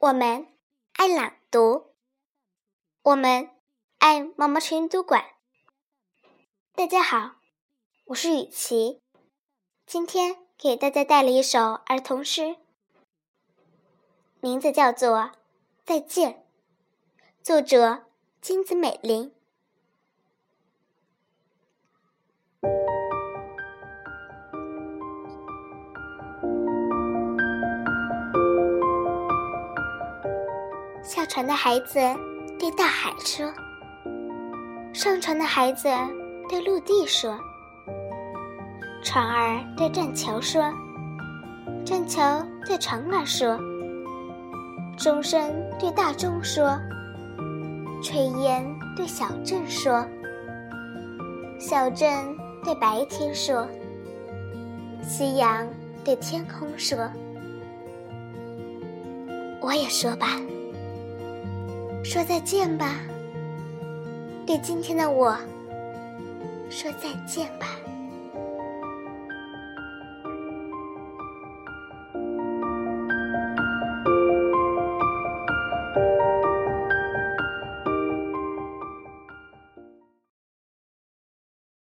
我们爱朗读，我们爱毛毛晨读馆。大家好，我是雨琪，今天给大家带来一首儿童诗，名字叫做《再见》，作者金子美玲。下船的孩子对大海说：“上船的孩子对陆地说。船儿对栈桥说，栈桥对船儿说。钟声对大钟说，炊烟对小镇说，小镇对白天说，夕阳对天空说。我也说吧。”说再见吧，对今天的我说再见吧。